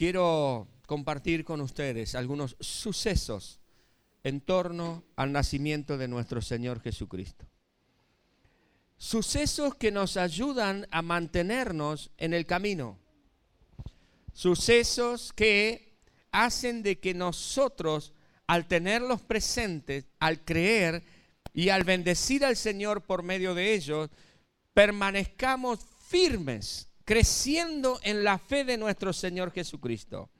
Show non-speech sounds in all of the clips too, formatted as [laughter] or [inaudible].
quiero compartir con ustedes algunos sucesos en torno al nacimiento de nuestro Señor Jesucristo. Sucesos que nos ayudan a mantenernos en el camino. Sucesos que hacen de que nosotros, al tenerlos presentes, al creer y al bendecir al Señor por medio de ellos, permanezcamos firmes, creciendo en la fe de nuestro Señor Jesucristo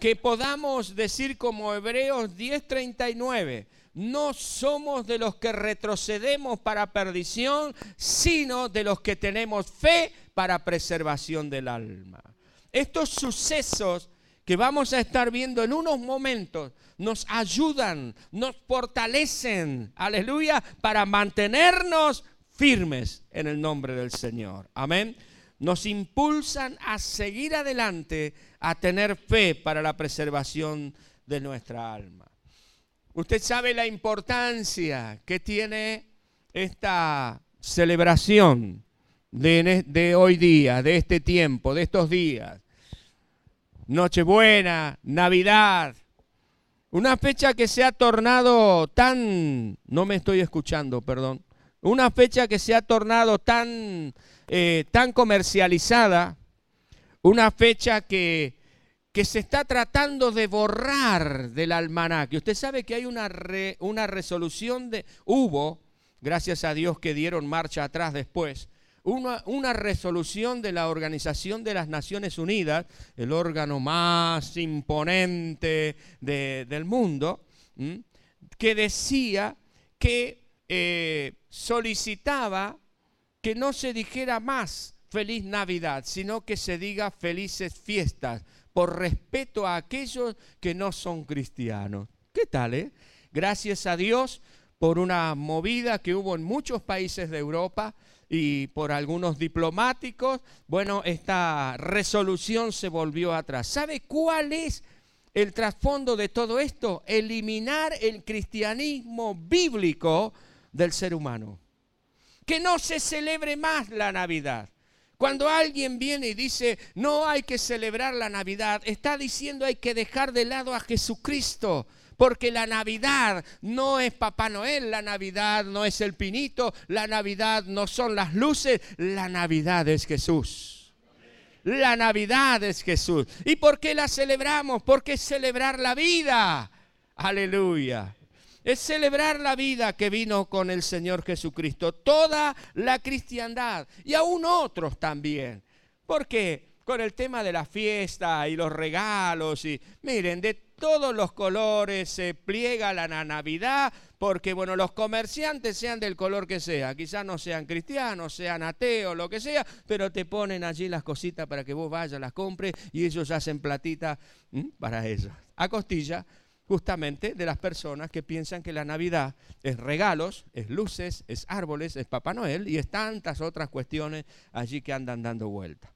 que podamos decir como Hebreos 10:39, no somos de los que retrocedemos para perdición, sino de los que tenemos fe para preservación del alma. Estos sucesos que vamos a estar viendo en unos momentos nos ayudan, nos fortalecen, aleluya, para mantenernos firmes en el nombre del Señor. Amén nos impulsan a seguir adelante, a tener fe para la preservación de nuestra alma. Usted sabe la importancia que tiene esta celebración de, hoy día, de este tiempo, de estos días. Nochebuena, Navidad, una fecha que se ha tornado tan, no me estoy escuchando, perdón, una fecha que se ha tornado tan eh, tan comercializada, una fecha que, que, se está tratando de borrar del almanaque. Usted sabe que hay una, una resolución de, hubo, gracias a Dios que dieron marcha atrás después, una, una, resolución de la Organización de las Naciones Unidas, el órgano más imponente del mundo, que decía que eh, solicitaba que no se dijera más feliz Navidad, sino que se diga felices fiestas, por respeto a aquellos que no son cristianos. ¿Qué tal, eh? Gracias a Dios por una movida que hubo en muchos países de Europa y por algunos diplomáticos, bueno, esta resolución se volvió atrás. ¿Sabe cuál es el trasfondo de todo esto? Eliminar el cristianismo bíblico del ser humano que no se celebre más la Navidad. Cuando alguien viene y dice, no hay que celebrar la Navidad, está diciendo hay que dejar de lado a Jesucristo. Porque la Navidad no es Papá Noel, la Navidad no es el pinito, la Navidad no son las luces, la Navidad es Jesús. La Navidad es Jesús. ¿Y por qué la celebramos? Porque es celebrar la vida. Aleluya es celebrar la vida que vino con el Señor Jesucristo, toda la cristiandad y aún otros también. ¿Por qué? Con el tema de la fiesta y los regalos y miren, de todos los colores se pliega la Navidad porque bueno, los comerciantes sean del color que sea, quizás no sean cristianos, sean ateos, lo que sea, pero te ponen allí las cositas para que vos vayas, las compres y ellos hacen platita para ellos. A costilla justamente de las personas que piensan que la Navidad es regalos, es luces, es árboles, es Papá Noel y es tantas otras cuestiones allí que andan dando vuelta.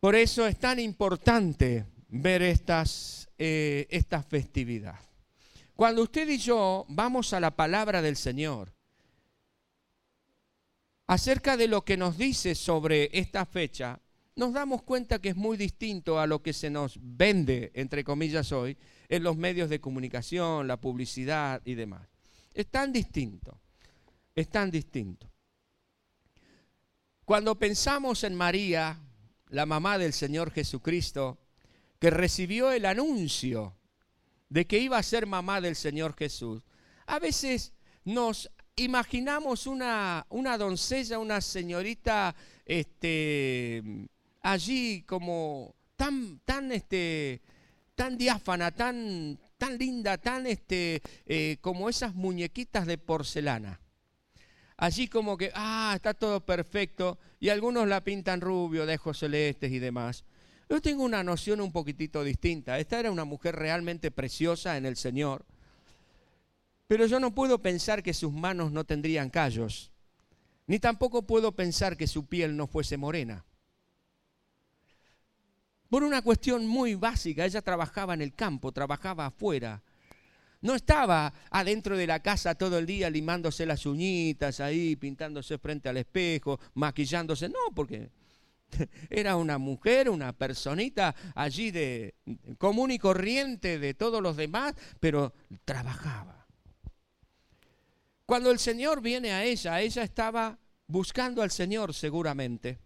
Por eso es tan importante ver estas, eh, esta festividad. Cuando usted y yo vamos a la palabra del Señor, acerca de lo que nos dice sobre esta fecha, nos damos cuenta que es muy distinto a lo que se nos vende, entre comillas, hoy, en los medios de comunicación, la publicidad y demás. Es tan distinto, es tan distinto. Cuando pensamos en María, la mamá del Señor Jesucristo, que recibió el anuncio de que iba a ser mamá del Señor Jesús, a veces nos imaginamos una, una doncella, una señorita este, allí como tan, tan, este, tan diáfana, tan, tan linda, tan este, eh, como esas muñequitas de porcelana. Allí como que, ah, está todo perfecto, y algunos la pintan rubio, de ojos celestes y demás. Yo tengo una noción un poquitito distinta. Esta era una mujer realmente preciosa en el Señor, pero yo no puedo pensar que sus manos no tendrían callos, ni tampoco puedo pensar que su piel no fuese morena. Por una cuestión muy básica, ella trabajaba en el campo, trabajaba afuera. No estaba adentro de la casa todo el día limándose las uñitas ahí, pintándose frente al espejo, maquillándose. No, porque [laughs] Era una mujer, una personita allí de común y corriente de todos los demás, pero trabajaba. Cuando el Señor viene a ella, ella estaba buscando al Señor seguramente.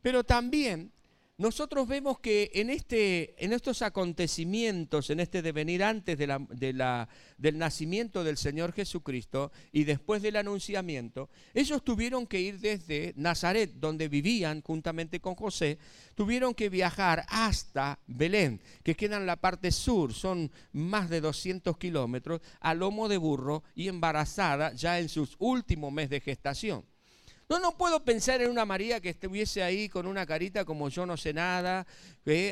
Pero también nosotros vemos que en, este, en estos acontecimientos, en este devenir antes del nacimiento del Señor Jesucristo y después del anunciamiento, ellos tuvieron que ir desde Nazaret, donde vivían juntamente con José, tuvieron que viajar hasta Belén, que queda en la parte sur, son más de 200 kilómetros, a lomo de burro y embarazada ya en sus últimos meses de gestación. No, no puedo pensar en una María que estuviese ahí con una carita como yo no sé nada,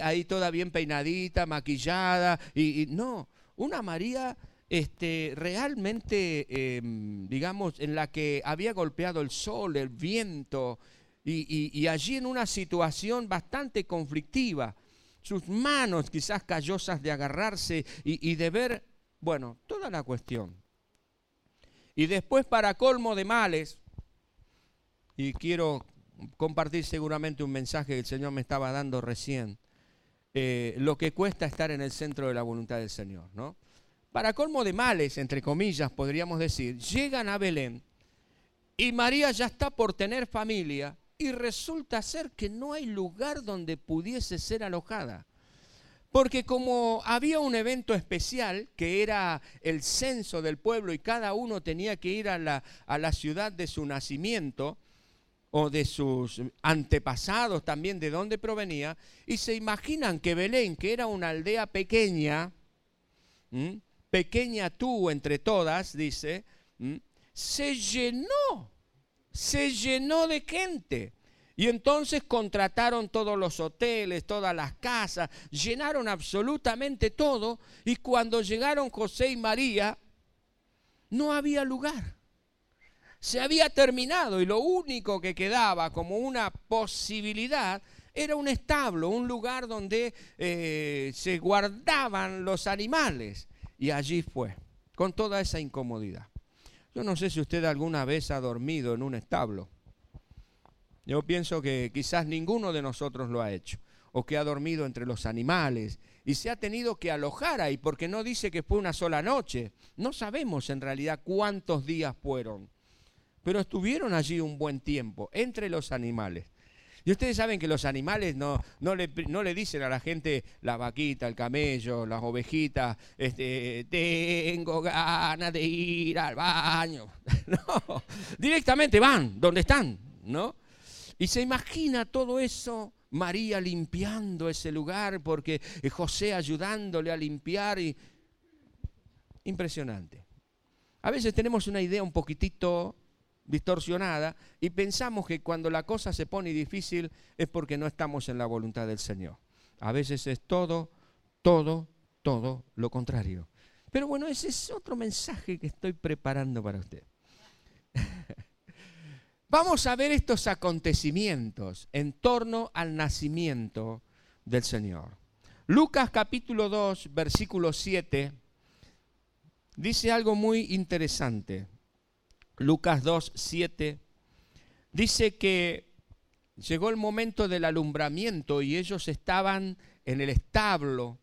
ahí toda bien peinadita, maquillada, y, no, una María este, realmente, em, digamos, en la que había golpeado el sol, el viento, y, allí en una situación bastante conflictiva, sus manos quizás callosas de agarrarse y de ver, bueno, toda la cuestión. Y después, para colmo de males, y quiero compartir seguramente un mensaje que el Señor me estaba dando recién. Eh, lo que cuesta estar en el centro de la voluntad del Señor, ¿no? Para colmo de males, entre comillas, podríamos decir, llegan a Belén y María ya está por tener familia y resulta ser que no hay lugar donde pudiese ser alojada. Porque como había un evento especial, que era el censo del pueblo y cada uno tenía que ir a la, a la ciudad de su nacimiento, o de sus antepasados también, de dónde provenía, y se imaginan que Belén, que era una aldea pequeña, pequeña tú entre todas, dice, se llenó, se llenó de gente. Y entonces contrataron todos los hoteles, todas las casas, llenaron absolutamente todo, y cuando llegaron José y María, no había lugar se había terminado y lo único que quedaba como una posibilidad era un establo, un lugar donde eh, se guardaban los animales. Y allí fue, con toda esa incomodidad. Yo no sé si usted alguna vez ha dormido en un establo. Yo pienso que quizás ninguno de nosotros lo ha hecho, o que ha dormido entre los animales y se ha tenido que alojar ahí, porque no dice que fue una sola noche. No sabemos en realidad cuántos días fueron pero estuvieron allí un buen tiempo entre los animales. Y ustedes saben que los animales no, no, le, no le dicen a la gente la vaquita, el camello, las ovejitas, este, tengo ganas de ir al baño. [laughs] No, directamente van donde están, ¿no? Y se imagina todo eso, María limpiando ese lugar, porque José ayudándole a limpiar. Y... Impresionante. A veces tenemos una idea un poquitito distorsionada y pensamos que cuando la cosa se pone difícil es porque no estamos en la voluntad del Señor. A veces es todo, todo, todo lo contrario. Pero bueno, ese es otro mensaje que estoy preparando para usted. [laughs] Vamos a ver estos acontecimientos en torno al nacimiento del Señor. Lucas capítulo 2, versículo 7, dice algo muy interesante. Lucas 2, 7, dice que llegó el momento del alumbramiento y ellos estaban en el establo.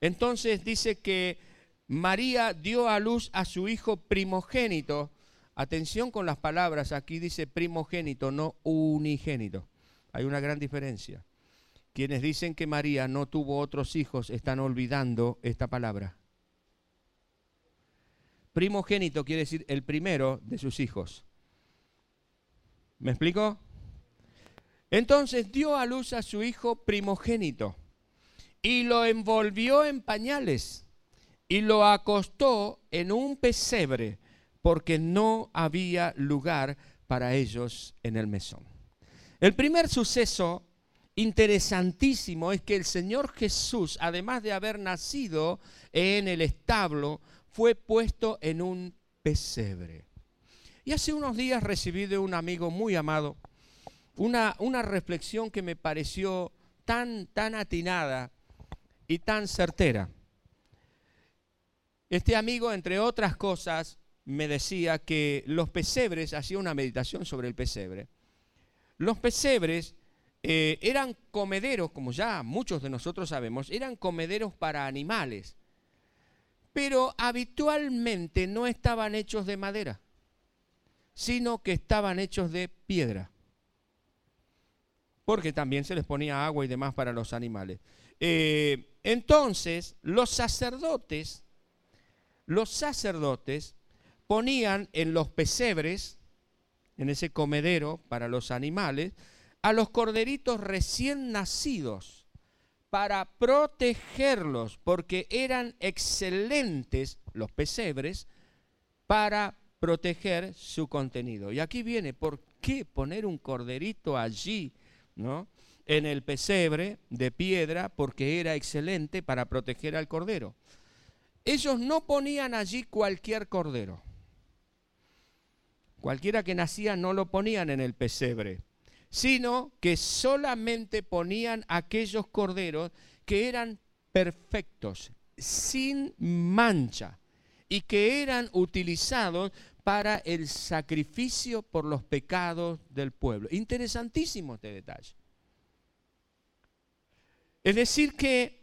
Entonces dice que María dio a luz a su hijo primogénito. Atención con las palabras, aquí dice primogénito, no unigénito. Hay una gran diferencia. Quienes dicen que María no tuvo otros hijos están olvidando esta palabra. Primogénito quiere decir el primero de sus hijos. ¿Me explico? Entonces dio a luz a su hijo primogénito y lo envolvió en pañales y lo acostó en un pesebre porque no había lugar para ellos en el mesón. El primer suceso interesantísimo es que el Señor Jesús, además de haber nacido en el establo, fue puesto en un pesebre. Y hace unos días recibí de un amigo muy amado una, una reflexión que me pareció tan, tan atinada y tan certera. Este amigo, entre otras cosas, me decía que los pesebres, hacía una meditación sobre el pesebre, los pesebres eh, eran comederos, como ya muchos de nosotros sabemos, eran comederos para animales, pero habitualmente no estaban hechos de madera, sino que estaban hechos de piedra, porque también se les ponía agua y demás para los animales. Eh, entonces, los sacerdotes, los sacerdotes ponían en los pesebres, en ese comedero para los animales, a los corderitos recién nacidos para protegerlos, porque eran excelentes los pesebres para proteger su contenido. Y aquí viene, ¿por qué poner un corderito allí, ¿no? En el pesebre de piedra, porque era excelente para proteger al cordero. Ellos no ponían allí cualquier cordero. Cualquiera que nacía no lo ponían en el pesebre, sino que solamente ponían aquellos corderos que eran perfectos, sin mancha, y que eran utilizados para el sacrificio por los pecados del pueblo. Interesantísimo este detalle. Es decir, que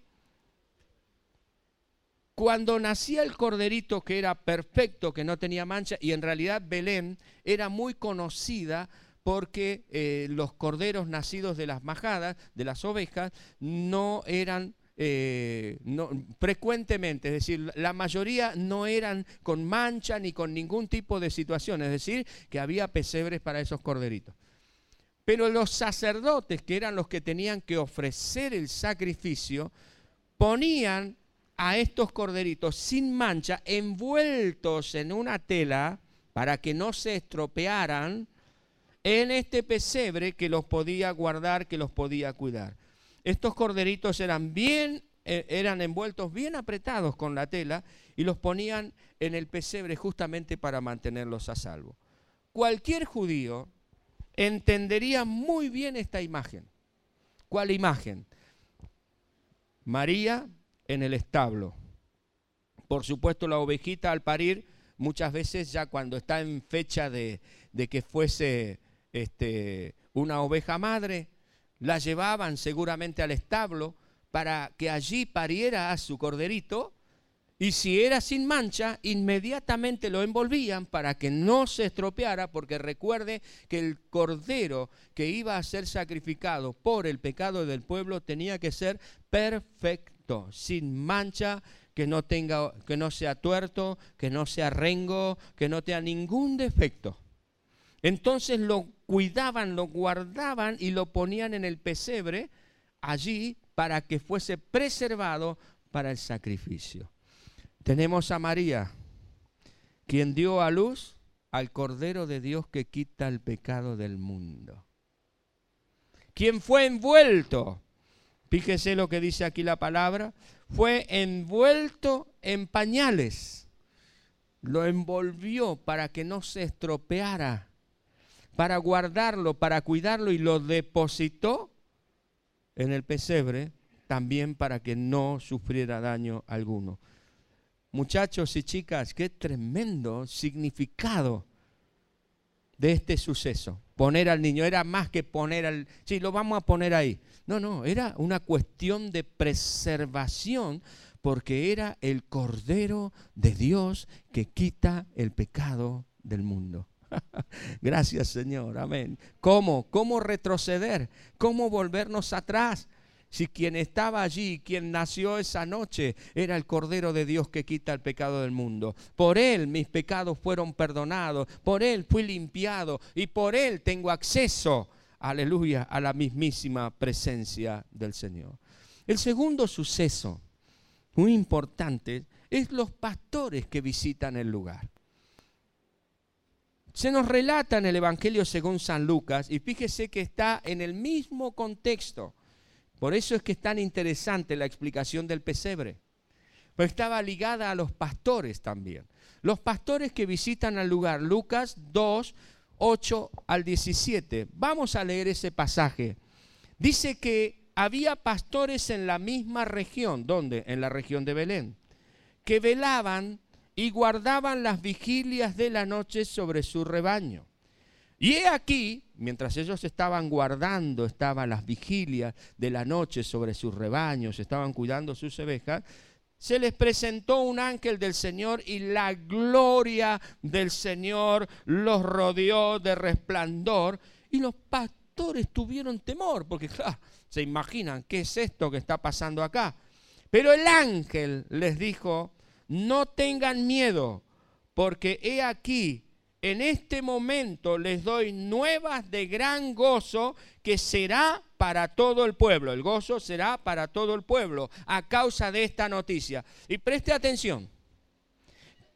cuando nacía el corderito que era perfecto, que no tenía mancha, y en realidad Belén era muy conocida porque eh, los corderos nacidos de las majadas, de las ovejas, no eran eh, frecuentemente, es decir, la mayoría no eran con mancha ni con ningún tipo de situación, es decir, que había pesebres para esos corderitos. Pero los sacerdotes, que eran los que tenían que ofrecer el sacrificio, ponían a estos corderitos sin mancha, envueltos en una tela para que no se estropearan, en este pesebre que los podía guardar, que los podía cuidar. Estos corderitos eran bien, eh, eran envueltos bien apretados con la tela y los ponían en el pesebre justamente para mantenerlos a salvo. Cualquier judío entendería muy bien esta imagen. ¿Cuál imagen? María en el establo. Por supuesto, la ovejita al parir, muchas veces ya cuando está en fecha de, de que fuese este, una oveja madre, la llevaban seguramente al establo para que allí pariera a su corderito y si era sin mancha, inmediatamente lo envolvían para que no se estropeara, porque recuerde que el cordero que iba a ser sacrificado por el pecado del pueblo tenía que ser perfecto, sin mancha, que no tenga que no sea tuerto, que no sea rengo, que no tenga ningún defecto. Entonces lo cuidaban, lo guardaban y lo ponían en el pesebre allí para que fuese preservado para el sacrificio. Tenemos a María, quien dio a luz al Cordero de Dios que quita el pecado del mundo. Quien fue envuelto, fíjese lo que dice aquí la palabra, fue envuelto en pañales. Lo envolvió para que no se estropeara para guardarlo, para cuidarlo y lo depositó en el pesebre también para que no sufriera daño alguno. Muchachos y chicas, qué tremendo significado de este suceso. Poner al niño era más que poner al... Sí, lo vamos a poner ahí. No, no, era una cuestión de preservación porque era el Cordero de Dios que quita el pecado del mundo. [laughs] Gracias Señor, amén. ¿Cómo? ¿Cómo retroceder? ¿Cómo volvernos atrás? Si quien estaba allí, quien nació esa noche, era el Cordero de Dios que quita el pecado del mundo. Por Él mis pecados fueron perdonados, por Él fui limpiado y por Él tengo acceso, aleluya, a la mismísima presencia del Señor. El segundo suceso, muy importante, es los pastores que visitan el lugar. Se nos relata en el Evangelio según San Lucas, y fíjese que está en el mismo contexto. Por eso es que es tan interesante la explicación del pesebre. Pues estaba ligada a los pastores también. Los pastores que visitan al lugar, Lucas 2, 8 al 17. Vamos a leer ese pasaje. Dice que había pastores en la misma región, ¿dónde? En la región de Belén, que velaban y guardaban las vigilias de la noche sobre su rebaño. Y he aquí, mientras ellos estaban guardando, estaban las vigilias de la noche sobre sus rebaños, estaban cuidando sus ovejas, se les presentó un ángel del Señor y la gloria del Señor los rodeó de resplandor y los pastores tuvieron temor, porque se imaginan qué es esto que está pasando acá. Pero el ángel les dijo, no tengan miedo, porque he aquí, en este momento les doy nuevas de gran gozo que será para todo el pueblo. El gozo será para todo el pueblo a causa de esta noticia. Y preste atención,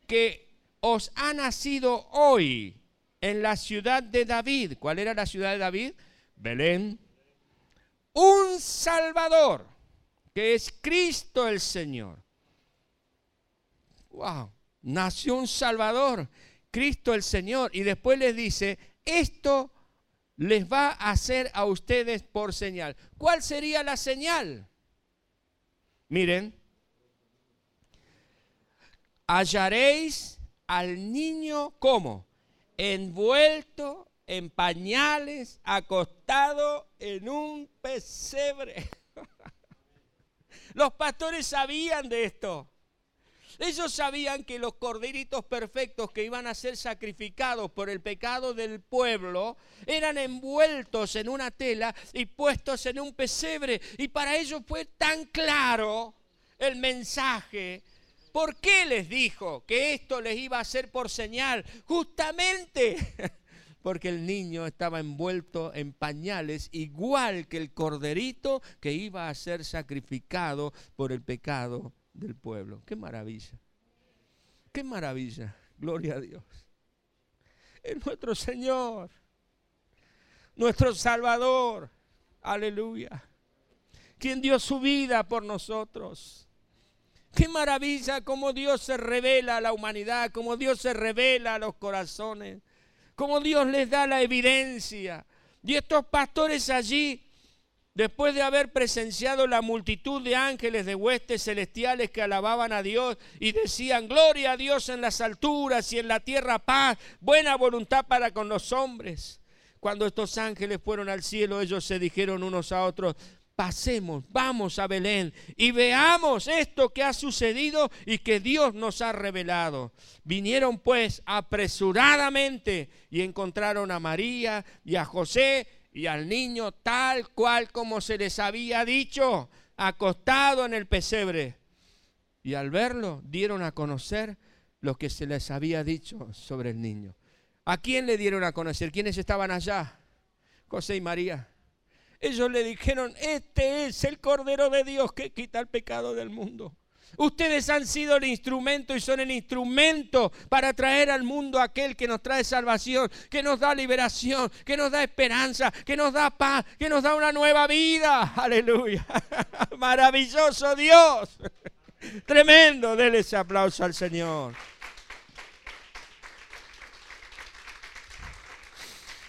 que os ha nacido hoy en la ciudad de David. ¿Cuál era la ciudad de David? Belén. Un Salvador, que es Cristo el Señor. Wow, nació un Salvador, Cristo el Señor. Y después les dice, esto les va a hacer a ustedes por señal. ¿Cuál sería la señal? Miren, hallaréis al niño como envuelto en pañales, acostado en un pesebre. [laughs] Los pastores sabían de esto. Ellos sabían que los corderitos perfectos que iban a ser sacrificados por el pecado del pueblo eran envueltos en una tela y puestos en un pesebre. Y para ellos fue tan claro el mensaje. ¿Por qué les dijo que esto les iba a hacer por señal? Justamente [laughs] porque el niño estaba envuelto en pañales, igual que el corderito que iba a ser sacrificado por el pecado del pueblo. Qué maravilla. Qué maravilla. Gloria a Dios. Es nuestro Señor. Nuestro Salvador. Aleluya. Quien dio su vida por nosotros. Qué maravilla como Dios se revela a la humanidad, como Dios se revela a los corazones, como Dios les da la evidencia. Y estos pastores allí Después de haber presenciado la multitud de ángeles de huestes celestiales que alababan a Dios y decían, gloria a Dios en las alturas y en la tierra paz, buena voluntad para con los hombres. Cuando estos ángeles fueron al cielo, ellos se dijeron unos a otros, pasemos, vamos a Belén y veamos esto que ha sucedido y que Dios nos ha revelado. Vinieron pues apresuradamente y encontraron a María y a José y al niño tal cual como se les había dicho, acostado en el pesebre. Y al verlo dieron a conocer lo que se les había dicho sobre el niño. ¿A quién le dieron a conocer? ¿Quiénes estaban allá? José y María. Ellos le dijeron, este es el Cordero de Dios que quita el pecado del mundo. Ustedes han sido el instrumento y son el instrumento para traer al mundo aquel que nos trae salvación, que nos da liberación, que nos da esperanza, que nos da paz, que nos da una nueva vida. [laughs] Aleluya. [laughs] Maravilloso Dios. [laughs] Tremendo. Denle ese aplauso al Señor.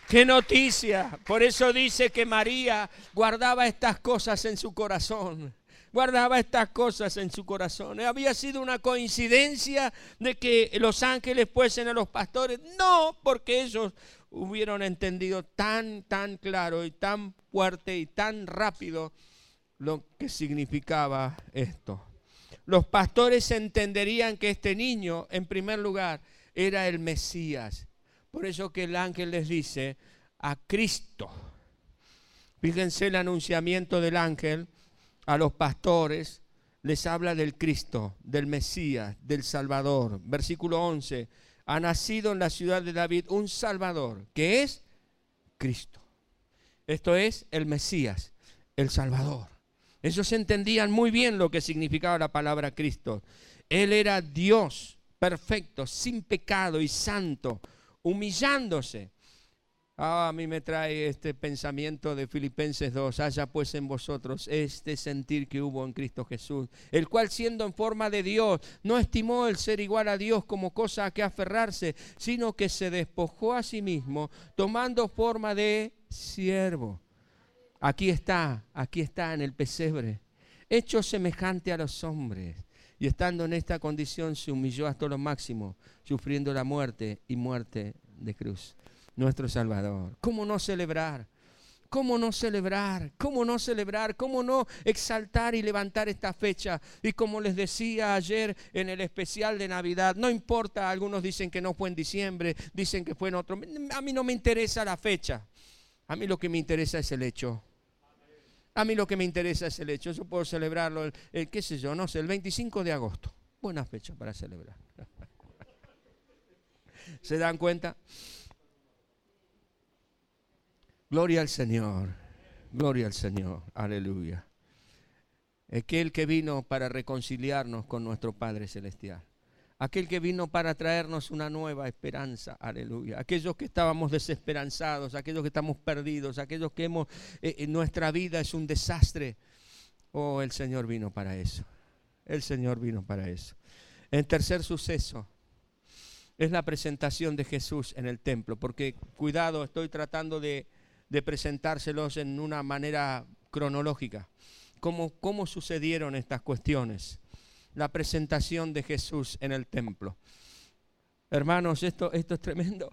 Qué noticia. Por eso dice que María guardaba estas cosas en su corazón guardaba estas cosas en su corazón. ¿Había sido una coincidencia de que los ángeles fuesen a los pastores? No, porque ellos hubieron entendido tan, tan claro y tan fuerte y tan rápido lo que significaba esto. Los pastores entenderían que este niño, en primer lugar, era el Mesías. Por eso que el ángel les dice a Cristo. Fíjense el anunciamiento del ángel a los pastores, les habla del Cristo, del Mesías, del Salvador. Versículo 11, ha nacido en la ciudad de David un Salvador, que es Cristo. Esto es el Mesías, el Salvador. Ellos entendían muy bien lo que significaba la palabra Cristo. Él era Dios perfecto, sin pecado y santo, humillándose Ah, a mí me trae este pensamiento de Filipenses 2, haya pues en vosotros este sentir que hubo en Cristo Jesús, el cual siendo en forma de Dios, no estimó el ser igual a Dios como cosa a que aferrarse, sino que se despojó a sí mismo, tomando forma de siervo. Aquí está, aquí está en el pesebre, hecho semejante a los hombres. Y estando en esta condición se humilló hasta lo máximo, sufriendo la muerte y muerte de cruz. Nuestro Salvador. ¿Cómo no celebrar? ¿Cómo no celebrar? ¿Cómo no celebrar? ¿Cómo no exaltar y levantar esta fecha? Y como les decía ayer en el especial de Navidad, no importa, algunos dicen que no fue en diciembre, dicen que fue en otro. A mí no me interesa la fecha. A mí lo que me interesa es el hecho. A mí lo que me interesa es el hecho. Yo puedo celebrarlo, el, qué sé yo, no sé, el 25 de agosto. Buena fecha para celebrar. [laughs] ¿Se dan cuenta? Gloria al Señor, gloria al Señor, aleluya. Aquel que vino para reconciliarnos con nuestro Padre Celestial. Aquel que vino para traernos una nueva esperanza, aleluya. Aquellos que estábamos desesperanzados, aquellos que estamos perdidos, aquellos que hemos, eh, eh, nuestra vida es un desastre. Oh, el Señor vino para eso. El Señor vino para eso. En tercer suceso, es la presentación de Jesús en el templo, porque cuidado, estoy tratando de de presentárselos en una manera cronológica. ¿Cómo, cómo sucedieron estas cuestiones? La presentación de Jesús en el templo. Hermanos, esto, esto es tremendo.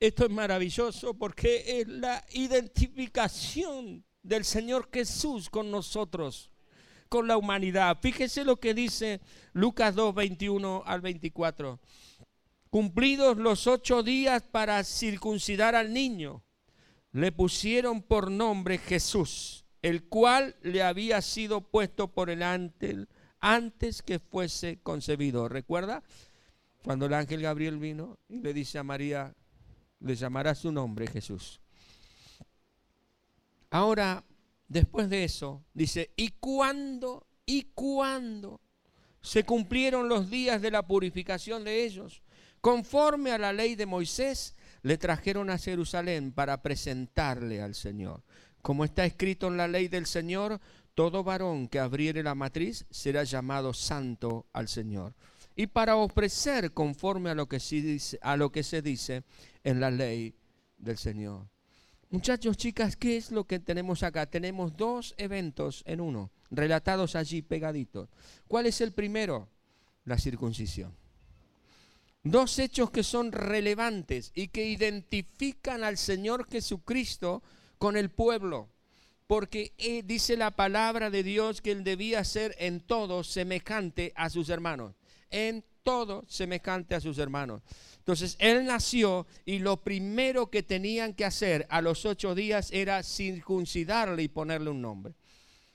Esto es maravilloso porque es la identificación del Señor Jesús con nosotros, con la humanidad. Fíjese lo que dice Lucas 2, 21 al 24. Cumplidos los ocho días para circuncidar al niño, le pusieron por nombre Jesús, el cual le había sido puesto por el ángel antes que fuese concebido. ¿Recuerda? Cuando el ángel Gabriel vino y le dice a María, le llamará su nombre Jesús. Ahora, después de eso, dice, ¿y cuándo? ¿Y cuándo? Se cumplieron los días de la purificación de ellos Conforme a la ley de Moisés, le trajeron a Jerusalén para presentarle al Señor. Como está escrito en la ley del Señor, todo varón que abriere la matriz será llamado santo al Señor. Y para ofrecer conforme a lo que se dice, en la ley del Señor. Muchachos, chicas, ¿qué es lo que tenemos acá? Tenemos dos eventos en uno, relatados allí pegaditos. ¿Cuál es el primero? La circuncisión. Dos hechos que son relevantes y que identifican al Señor Jesucristo con el pueblo. Porque eh, dice la palabra de Dios que él debía ser en todo semejante a sus hermanos. En todo semejante a sus hermanos. Entonces él nació y lo primero que tenían que hacer a los ocho días era circuncidarle y ponerle un nombre.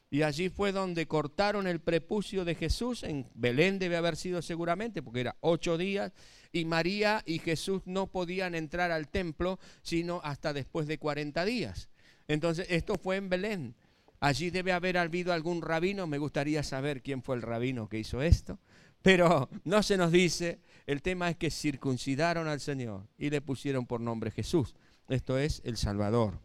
Y allí fue donde cortaron el prepucio de Jesús. En Belén debe haber sido seguramente, porque era ocho días. Y María y Jesús no podían entrar al templo sino hasta después de 40 días. Entonces, esto fue en Belén. Allí debe haber habido algún rabino. Me gustaría saber quién fue el rabino que hizo esto. Pero no se nos dice. El tema es que circuncidaron al Señor y le pusieron por nombre Jesús. Esto es el Salvador.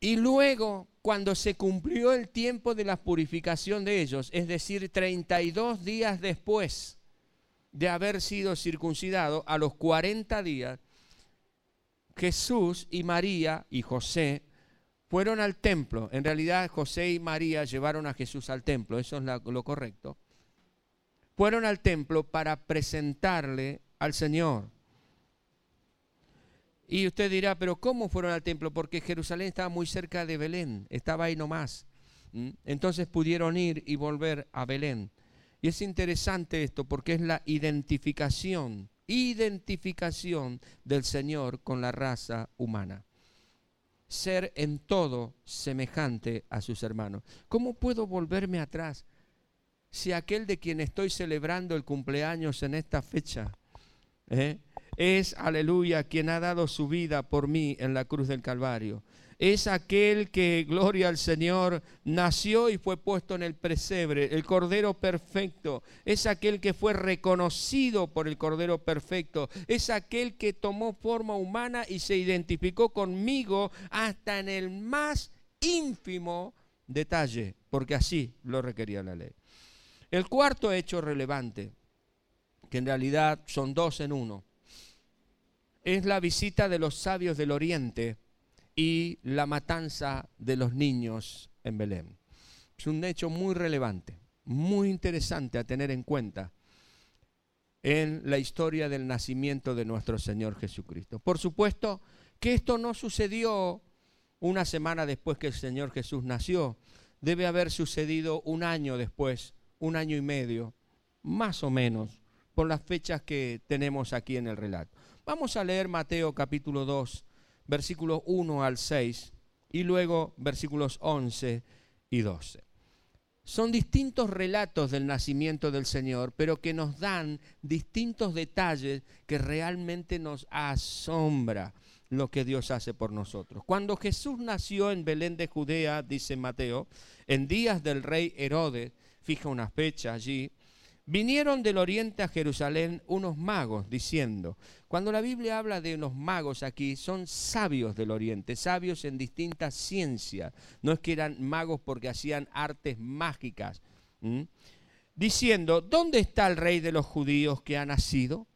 Y luego, cuando se cumplió el tiempo de la purificación de ellos, es decir, 32 días después de haber sido circuncidado, a los 40 días, Jesús y María y José fueron al templo. En realidad José y María llevaron a Jesús al templo, eso es lo correcto. Fueron al templo para presentarle al Señor. Y usted dirá, pero ¿cómo fueron al templo? Porque Jerusalén estaba muy cerca de Belén, estaba ahí nomás. Entonces pudieron ir y volver a Belén. Y es interesante esto porque es la identificación, identificación del Señor con la raza humana. Ser en todo semejante a sus hermanos. ¿Cómo puedo volverme atrás si aquel de quien estoy celebrando el cumpleaños en esta fecha ¿eh? es, aleluya, quien ha dado su vida por mí en la cruz del Calvario. Es aquel que, gloria al Señor, nació y fue puesto en el presebre, el Cordero Perfecto. Es aquel que fue reconocido por el Cordero Perfecto. Es aquel que tomó forma humana y se identificó conmigo hasta en el más ínfimo detalle, porque así lo requería la ley. El cuarto hecho relevante, que en realidad son dos en uno, es la visita de los sabios del oriente y la matanza de los niños en Belén. Es un hecho muy relevante, muy interesante a tener en cuenta. en la historia del nacimiento de nuestro Señor Jesucristo. Por supuesto que esto no sucedió una semana después que el Señor Jesús nació, debe haber sucedido un año después, un año y medio, más o menos, por las fechas que tenemos aquí en el relato. Vamos a leer Mateo capítulo 2, versículos 1 al 6 y luego versículos 11 y 12. Son distintos relatos del nacimiento del Señor, pero que nos dan distintos detalles que realmente nos asombra lo que Dios hace por nosotros. Cuando Jesús nació en Belén de Judea, dice Mateo, en días del rey Herodes, fija una fecha allí, Vinieron del oriente a Jerusalén unos magos diciendo, cuando la Biblia habla de unos magos aquí, son sabios del oriente, sabios en distintas ciencias, no es que eran magos porque hacían artes mágicas, diciendo, ¿dónde está el rey de los judíos que ha nacido?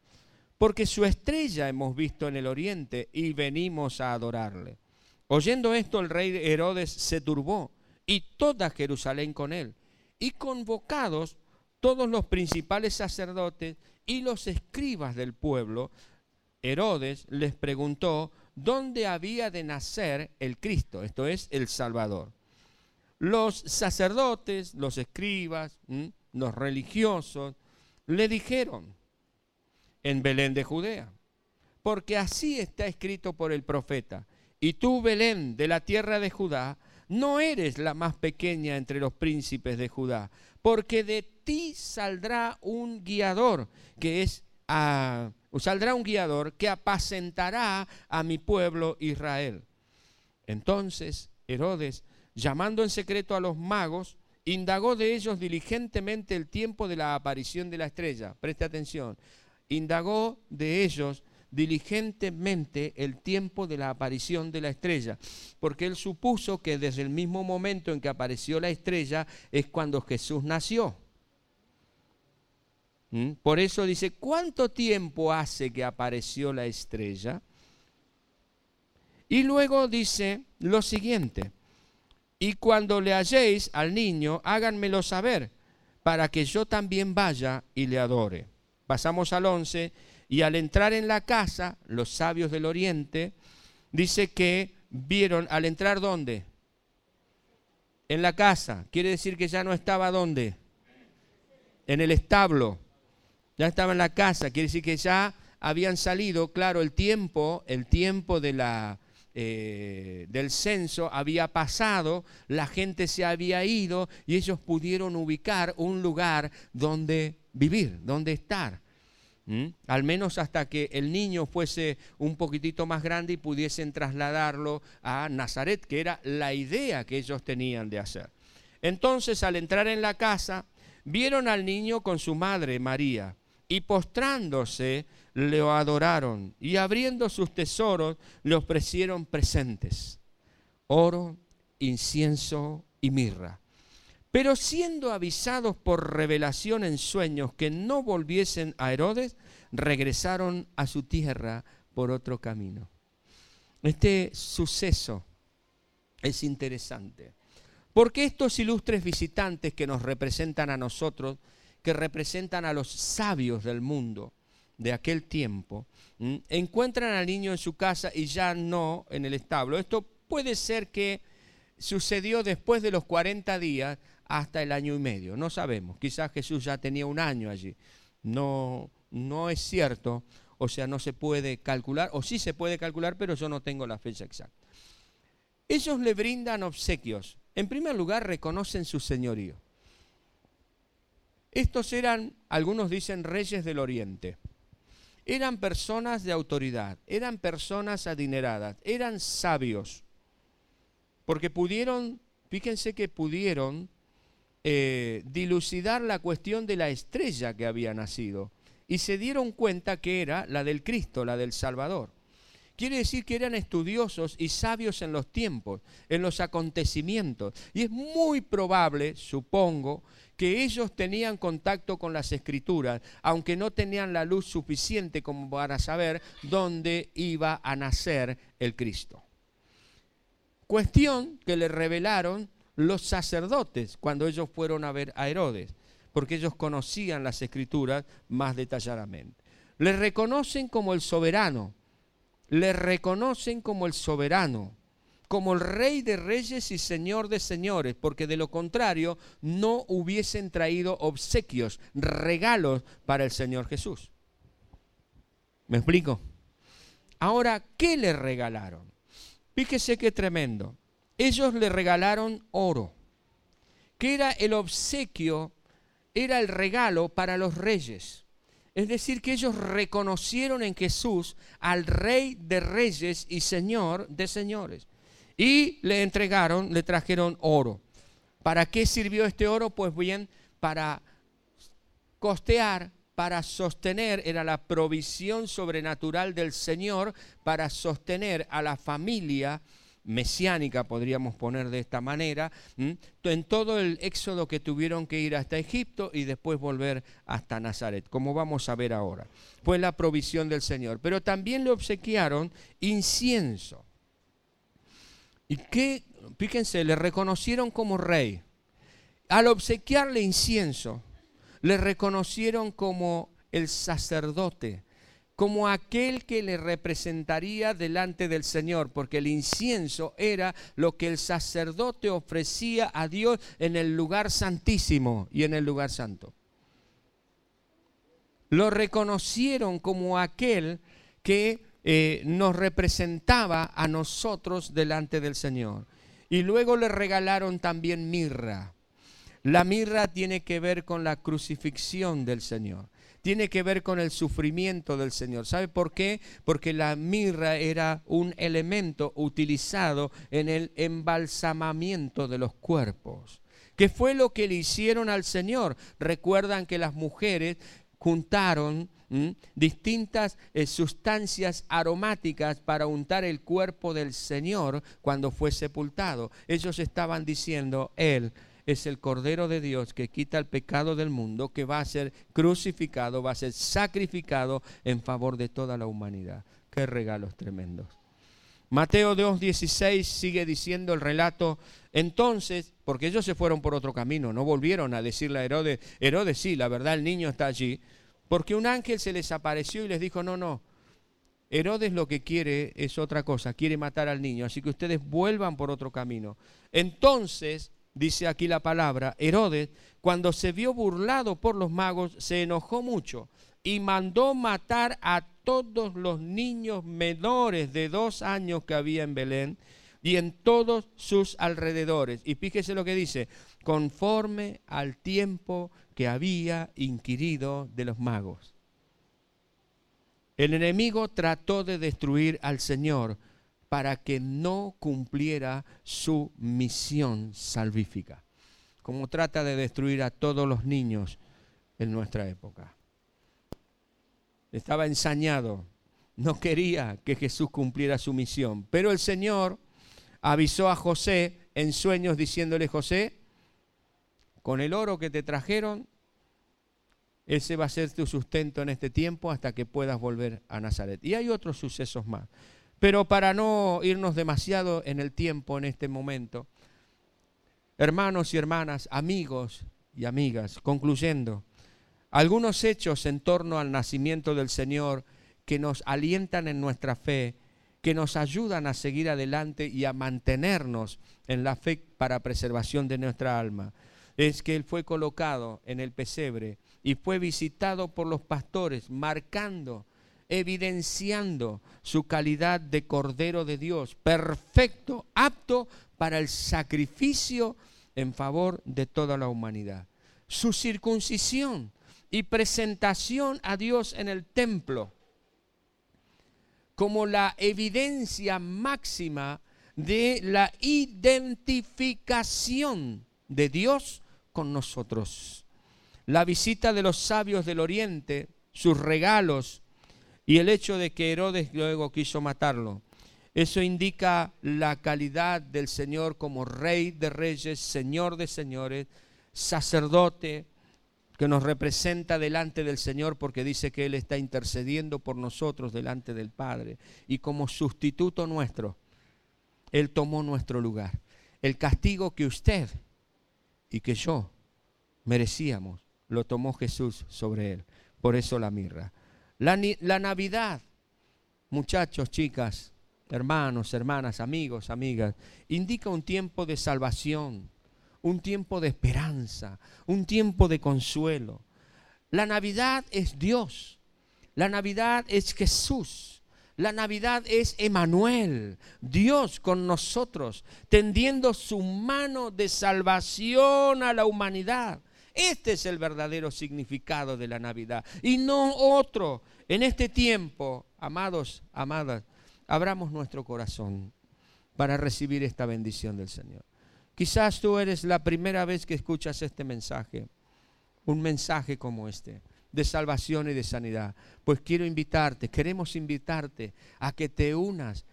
Porque su estrella hemos visto en el oriente y venimos a adorarle. Oyendo esto, el rey Herodes se turbó y toda Jerusalén con él. Y convocados todos los principales sacerdotes y los escribas del pueblo, Herodes les preguntó dónde había de nacer el Cristo, esto es, el Salvador. Los sacerdotes, los escribas, los religiosos, le dijeron en Belén de Judea, porque así está escrito por el profeta, y tú, Belén, de la tierra de Judá, no eres la más pequeña entre los príncipes de Judá, porque de saldrá un guiador, que es a, saldrá un guiador que apacentará a mi pueblo Israel. Entonces Herodes, llamando en secreto a los magos, indagó de ellos diligentemente el tiempo de la aparición de la estrella. Preste atención. Indagó de ellos diligentemente el tiempo de la aparición de la estrella, porque él supuso que desde el mismo momento en que apareció la estrella es cuando Jesús nació. ¿Mm? Por eso dice, ¿cuánto tiempo hace que apareció la estrella? Y luego dice lo siguiente, y cuando le halléis al niño, háganmelo saber, para que yo también vaya y le adore. Pasamos al 11, y al entrar en la casa, los sabios del oriente, dice que vieron, al entrar dónde? En la casa. Quiere decir que ya no estaba dónde? En el establo. Ya estaba en la casa. Quiere decir que ya habían salido, claro, el tiempo, el tiempo de la, eh, del censo había pasado, la gente se había ido y ellos pudieron ubicar un lugar donde vivir, donde estar. Al menos hasta que el niño fuese un poquitito más grande y pudiesen trasladarlo a Nazaret, que era la idea que ellos tenían de hacer. Entonces, al entrar en la casa, vieron al niño con su madre María y postrándose le adoraron y abriendo sus tesoros le ofrecieron presentes, oro, incienso y mirra. Pero siendo avisados por revelación en sueños que no volviesen a Herodes, regresaron a su tierra por otro camino. Este suceso es interesante, porque estos ilustres visitantes que nos representan a nosotros, que representan a los sabios del mundo de aquel tiempo, encuentran al niño en su casa y ya no en el establo. Esto puede ser que sucedió después de los 40 días hasta el año y medio. No sabemos. Quizás Jesús ya tenía un año allí. No, no es cierto. O sea, no se puede calcular, o sí se puede calcular, pero yo no tengo la fecha exacta. Ellos le brindan obsequios. En primer lugar, reconocen su señorío. Estos eran, algunos dicen, reyes del oriente. Eran personas de autoridad, eran personas adineradas, eran sabios. Porque pudieron, fíjense que pudieron eh, dilucidar la cuestión de la estrella que había nacido y se dieron cuenta que era la del Cristo, la del Salvador. Quiere decir que eran estudiosos y sabios en los tiempos, en los acontecimientos. Y es muy probable, supongo, que ellos tenían contacto con las escrituras, aunque no tenían la luz suficiente como para saber dónde iba a nacer el Cristo. Cuestión que le revelaron los sacerdotes cuando ellos fueron a ver a Herodes. porque ellos conocían las escrituras más detalladamente. Le reconocen como el soberano, le reconocen como el soberano, como el rey de reyes y señor de señores, porque de lo contrario no hubiesen traído obsequios, regalos para el Señor Jesús. ¿Me explico? Ahora, ¿qué le regalaron? Fíjese qué tremendo. Ellos le regalaron oro, que era el obsequio, era el regalo para los reyes. Es decir, que ellos reconocieron en Jesús al Rey de Reyes y Señor de Señores. Y le entregaron, le trajeron oro. ¿Para qué sirvió este oro? Pues bien, para costear, para sostener, era la provisión sobrenatural del Señor para sostener a la familia mesiánica, podríamos poner de esta manera, en todo el éxodo que tuvieron que ir hasta Egipto y después volver hasta Nazaret, como vamos a ver ahora. Fue la provisión del Señor. Pero también le obsequiaron incienso. Y que, fíjense, le reconocieron como rey. Al obsequiarle incienso, le reconocieron como el sacerdote como aquel que le representaría delante del Señor, porque el incienso era lo que el sacerdote ofrecía a Dios en el lugar santísimo y en el lugar santo. Lo reconocieron como aquel que eh, nos representaba a nosotros delante del Señor. Y luego le regalaron también mirra. La mirra tiene que ver con la crucifixión del Señor tiene que ver con el sufrimiento del Señor. ¿Sabe por qué? Porque la mirra era un elemento utilizado en el embalsamamiento de los cuerpos. ¿Qué fue lo que le hicieron al Señor? Recuerdan que las mujeres juntaron distintas eh, sustancias aromáticas para untar el cuerpo del Señor cuando fue sepultado. Ellos estaban diciendo, Él es el Cordero de Dios que quita el pecado del mundo, que va a ser crucificado, va a ser sacrificado en favor de toda la humanidad. Qué regalos tremendos. Mateo 2.16 sigue diciendo el relato, entonces, porque ellos se fueron por otro camino, no volvieron a decirle a Herodes, Herodes sí, la verdad el niño está allí, porque un ángel se les apareció y les dijo, no, no, Herodes lo que quiere es otra cosa, quiere matar al niño, así que ustedes vuelvan por otro camino. Entonces dice aquí la palabra, Herodes, cuando se vio burlado por los magos, se enojó mucho y mandó matar a todos los niños menores de dos años que había en Belén y en todos sus alrededores. Y fíjese lo que dice, conforme al tiempo que había inquirido de los magos. El enemigo trató de destruir al Señor, para que no cumpliera su misión salvífica, como trata de destruir a todos los niños en nuestra época. Estaba ensañado, no quería que Jesús cumpliera su misión, pero el Señor avisó a José en sueños diciéndole, José, con el oro que te trajeron, ese va a ser tu sustento en este tiempo hasta que puedas volver a Nazaret. Y hay otros sucesos más. Pero para no irnos demasiado en el tiempo en este momento, hermanos y hermanas, amigos y amigas, concluyendo, algunos hechos en torno al nacimiento del Señor que nos alientan en nuestra fe, que nos ayudan a seguir adelante y a mantenernos en la fe para preservación de nuestra alma, es que Él fue colocado en el pesebre y fue visitado por los pastores, marcando evidenciando su calidad de Cordero de Dios, perfecto, apto para el sacrificio en favor de toda la humanidad. Su circuncisión y presentación a Dios en el templo como la evidencia máxima de la identificación de Dios con nosotros. La visita de los sabios del oriente, sus regalos, y el hecho de que Herodes luego quiso matarlo. Eso indica la calidad del Señor como rey de reyes, señor de señores, sacerdote que nos representa delante del Señor porque dice que Él está intercediendo por nosotros delante del Padre. Y como sustituto nuestro, Él tomó nuestro lugar. El castigo que usted y que yo merecíamos, lo tomó Jesús sobre él. Por eso la mirra. La, Navidad, muchachos, chicas, hermanos, hermanas, amigos, amigas, indica un tiempo de salvación, un tiempo de esperanza, un tiempo de consuelo. La Navidad es Dios. La Navidad es Jesús. La Navidad es Emanuel, Dios con nosotros, tendiendo su mano de salvación a la humanidad. Este es el verdadero significado de la Navidad y no otro. En este tiempo, amados, amadas, abramos nuestro corazón para recibir esta bendición del Señor. Quizás tú eres la primera vez que escuchas este mensaje, un mensaje como este de salvación y de sanidad. Pues quiero invitarte, queremos invitarte a que te unas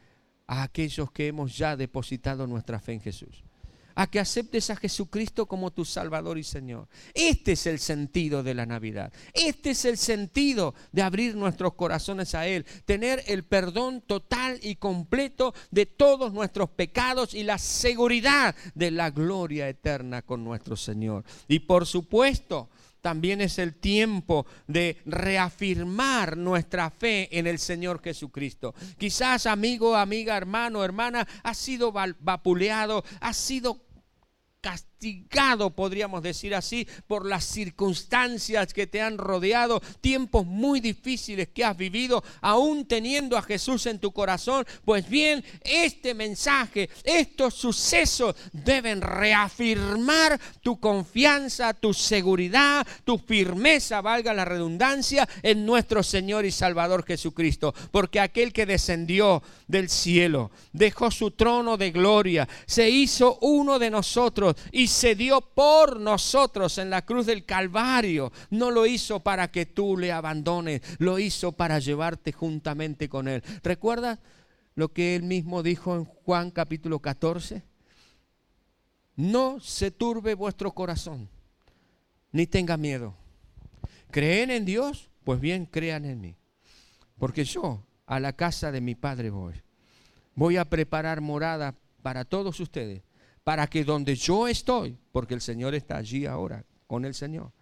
a aquellos que hemos ya depositado nuestra fe en Jesús. A que aceptes a Jesucristo como tu Salvador y Señor. Este es el sentido de la Navidad. Este es el sentido de abrir nuestros corazones a Él. Tener el perdón total y completo de todos nuestros pecados y la seguridad de la gloria eterna con nuestro Señor. Y por supuesto, también es el tiempo de reafirmar nuestra fe en el Señor Jesucristo. Quizás amigo, amiga, hermano, hermana, ha sido vapuleado, ha sido podcast castigado, podríamos decir así, por las circunstancias que te han rodeado, tiempos muy difíciles que has vivido, aún teniendo a Jesús en tu corazón. Pues bien, este mensaje, estos sucesos deben reafirmar tu confianza, tu seguridad, tu firmeza, valga la redundancia, en nuestro Señor y Salvador Jesucristo. Porque aquel que descendió del cielo, dejó su trono de gloria, se hizo uno de nosotros se dio por nosotros en la cruz del Calvario. No lo hizo para que tú le abandones, lo hizo para llevarte juntamente con Él. ¿Recuerdas lo que Él mismo dijo en Juan capítulo 14? No se turbe vuestro corazón, ni tenga miedo. ¿Creen en Dios? Pues bien, crean en mí. Porque yo a la casa de mi Padre voy. Voy a preparar morada para todos ustedes para que donde yo estoy, porque el Señor está allí ahora con el Señor,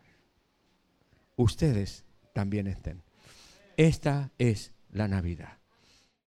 ustedes también estén. Esta es la Navidad.